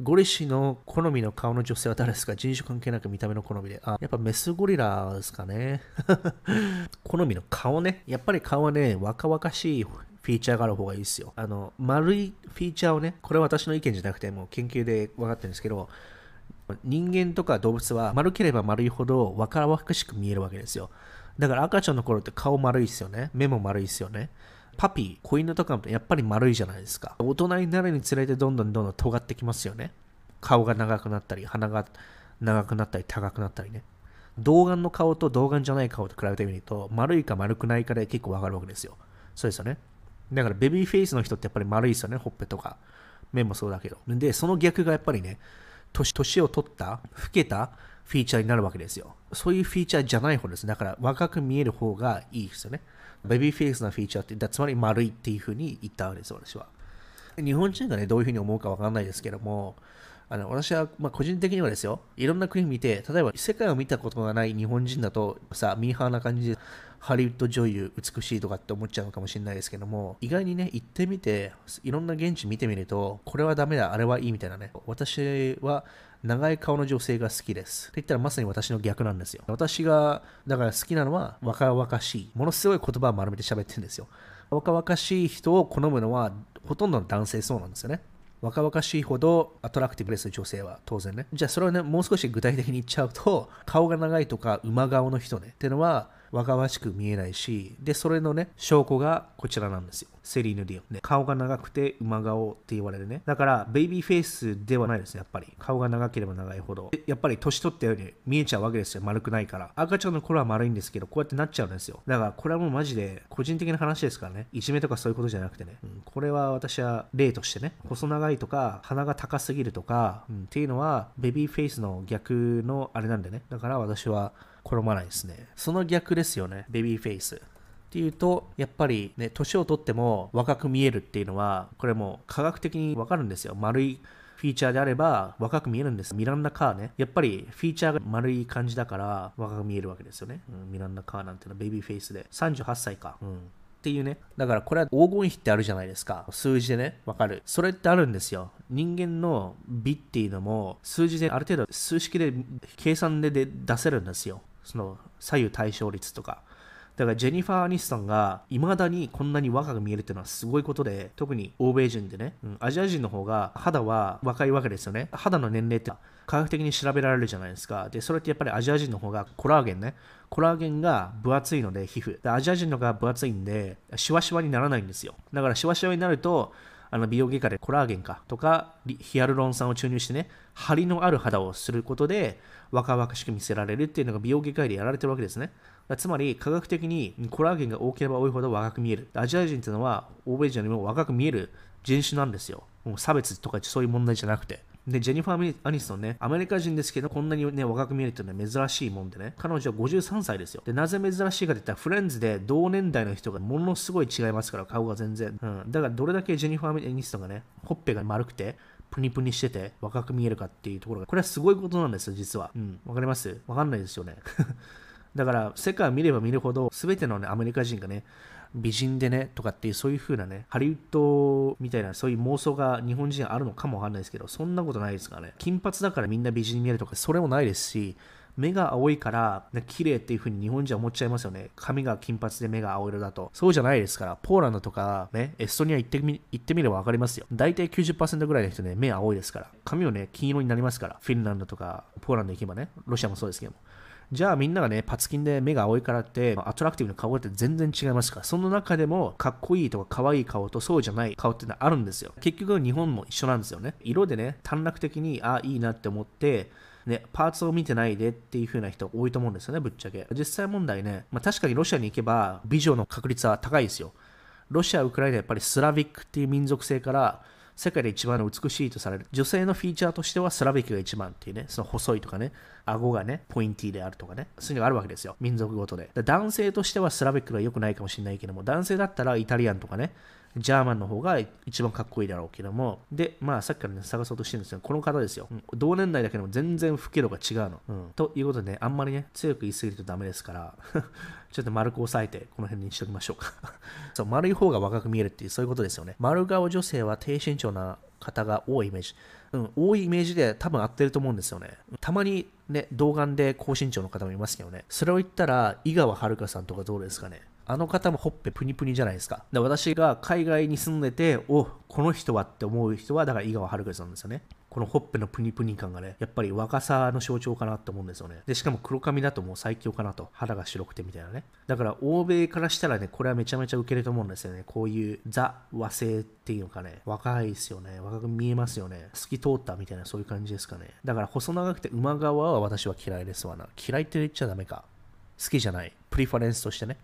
ゴリシの好みの顔の女性は誰ですか？人種関係なく見た目の好みで。あ、やっぱメスゴリラですかね。好みの顔ね。やっぱり顔はね、若々しいフィーチャーがある方がいいですよ。あの、丸いフィーチャーをね、これは私の意見じゃなくて、もう研究で分かってるんですけど、人間とか動物は丸ければ丸いほど若々しく見えるわけですよ。だから赤ちゃんの頃って顔丸いですよね。目も丸いですよね。パピー、子犬とかもやっぱり丸いじゃないですか。大人になるにつれてどんどんどんどん尖ってきますよね。顔が長くなったり、鼻が長くなったり、高くなったりね。童顔の顔と童顔じゃない顔と比べてみると、丸いか丸くないかで結構わかるわけですよ。そうですよね。だからベビーフェイスの人ってやっぱり丸いですよね、ほっぺとか。目もそうだけど。で、その逆がやっぱりね、年年を取った、老けたフィーチャーになるわけですよ。そういうフィーチャーじゃない方です。だから若く見える方がいいですよね。ベビーフェイスなフィーチャーって、つまり丸いっていうふうに言ったわけです、私は。日本人がね、どういうふうに思うかわかんないですけども、あの私は、まあ、個人的にはですよ、いろんな国見て、例えば世界を見たことがない日本人だとさ、ミーハーな感じで、ハリウッド女優美しいとかって思っちゃうのかもしれないですけども、意外にね、行ってみて、いろんな現地見てみると、これはダメだ、あれはいいみたいなね、私は長い顔の女性が好きです。って言ったらまさに私の逆なんですよ。私が、だから好きなのは若々しい。ものすごい言葉を丸めて喋ってるんですよ。若々しい人を好むのはほとんどの男性そうなんですよね。若々しいほど attractive です女性は当然ね。じゃあそれをね、もう少し具体的に言っちゃうと、顔が長いとか馬顔の人ね。っていうのは、若々しく見えないし、で、それのね、証拠がこちらなんですよ。セリーヌ・ディオン。ね、顔が長くて馬顔って言われるね。だから、ベイビーフェイスではないですやっぱり。顔が長ければ長いほど。やっぱり年取ったように見えちゃうわけですよ。丸くないから。赤ちゃんの頃は丸いんですけど、こうやってなっちゃうんですよ。だから、これはもうマジで個人的な話ですからね。いじめとかそういうことじゃなくてね。うん、これは私は例としてね、細長いとか、鼻が高すぎるとか、うん、っていうのは、ベビーフェイスの逆のあれなんでね。だから私は、好まないですね。その逆ですよね、ベビーフェイス。っていうと、やっぱりね、年を取っても若く見えるっていうのは、これも科学的にわかるんですよ。丸いフィーチャーであれば若く見えるんです。ミランダ・カーね。やっぱりフィーチャーが丸い感じだから若く見えるわけですよね。うん、ミランダ・カーなんていうのはベビーフェイスで。38歳か。うん。っていうね。だからこれは黄金比ってあるじゃないですか。数字でね、わかる。それってあるんですよ。人間の美っていうのも数字である程度数式で計算で出せるんですよ。その左右対称率とか。だからジェニファー・アニストンが未だにこんなに若く見えるっていうのはすごいことで、特に欧米人でね、うん、アジア人の方が肌は若いわけですよね。肌の年齢って科学的に調べられるじゃないですか。で、それってやっぱりアジア人の方がコラーゲンね。コラーゲンが分厚いので、皮膚。でアジア人の方が分厚いんで、シワシワにならないんですよ。だからシワシワになると、あの美容外科でコラーゲンかとかヒアルロン酸を注入してね、張りのある肌をすることで若々しく見せられるっていうのが美容外科医でやられてるわけですね。つまり科学的にコラーゲンが多ければ多いほど若く見える。アジア人っていうのは欧米人よりも若く見える人種なんですよ。もう差別とかそういう問題じゃなくて。で、ジェニファー・アニストンね、アメリカ人ですけど、こんなにね、若く見えるっていうのは珍しいもんでね、彼女は53歳ですよ。で、なぜ珍しいかって言ったら、フレンズで同年代の人がものすごい違いますから、顔が全然。うん。だから、どれだけジェニファー・アニストンがね、ほっぺが丸くて、プニプニしてて若く見えるかっていうところが、これはすごいことなんですよ、実は。うん。わかります？わかんないですよね。だから、世界を見れば見るほど、すべての、ね、アメリカ人がね、美人でねとかっていうそういう風なねハリウッドみたいなそういう妄想が日本人あるのかもわかんないですけどそんなことないですからね金髪だからみんな美人に見えるとかそれもないですし目が青いから、ね、綺麗っていう風に日本人は思っちゃいますよね。髪が金髪で目が青色だと。そうじゃないですから、ポーランドとかね、エストニア行ってみ行ってみれば分かりますよ。大体90%ぐらいの人ね、目青いですから。髪をね、金色になりますから。フィンランドとか、ポーランド行けばね、ロシアもそうですけども。じゃあみんながね、パツキンで目が青いからって、アトラクティブな顔って全然違いますから、その中でもかっこいいとか可愛い顔とそうじゃない顔ってのはあるんですよ。結局日本も一緒なんですよね。色でね、短絡的に、あ、いいなって思って、ね、パーツを見てないでっていう風な人多いと思うんですよね、ぶっちゃけ。実際問題ね、まあ、確かにロシアに行けば美女の確率は高いですよ。ロシア、ウクライナやっぱりスラビックっていう民族性から世界で一番美しいとされる。女性のフィーチャーとしてはスラビックが一番っていうね、その細いとかね、顎がね、ポインティーであるとかね、そういうのがあるわけですよ。民族ごとで。男性としてはスラビックが良くないかもしれないけども、男性だったらイタリアンとかね、ジャーマンの方が一番かっこいいだろうけども、で、まあさっきからね、探そうとしてるんですよ。この方ですよ。うん、同年代だけども全然老け度が違うの。うん。ということでね、あんまりね、強く言い過ぎるとダメですから、ちょっと丸く押さえて、この辺にしときましょうか そう、丸い方が若く見えるっていう、そういうことですよね。丸顔女性は低身長な方が多いイメージ。うん、多いイメージで多分合ってると思うんですよね。たまにね、童顔で高身長の方もいますけどね。それを言ったら、井川遥さんとかどうですかね。あの方もほっぺプニプニじゃないですか。で私が海外に住んでて、おこの人はって思う人は、だから井川遥さんですよね。このほっぺのプニプニ感がね、やっぱり若さの象徴かなって思うんですよね。で、しかも黒髪だともう最強かなと。肌が白くてみたいなね。だから欧米からしたらね、これはめちゃめちゃ受けると思うんですよね。こういうザ和製っていうのかね、若いですよね。若く見えますよね。透き通ったみたいなそういう感じですかね。だから細長くて馬側は私は嫌いですわな。嫌いって言っちゃダメか。好きじゃない。プリファレンスとしてね。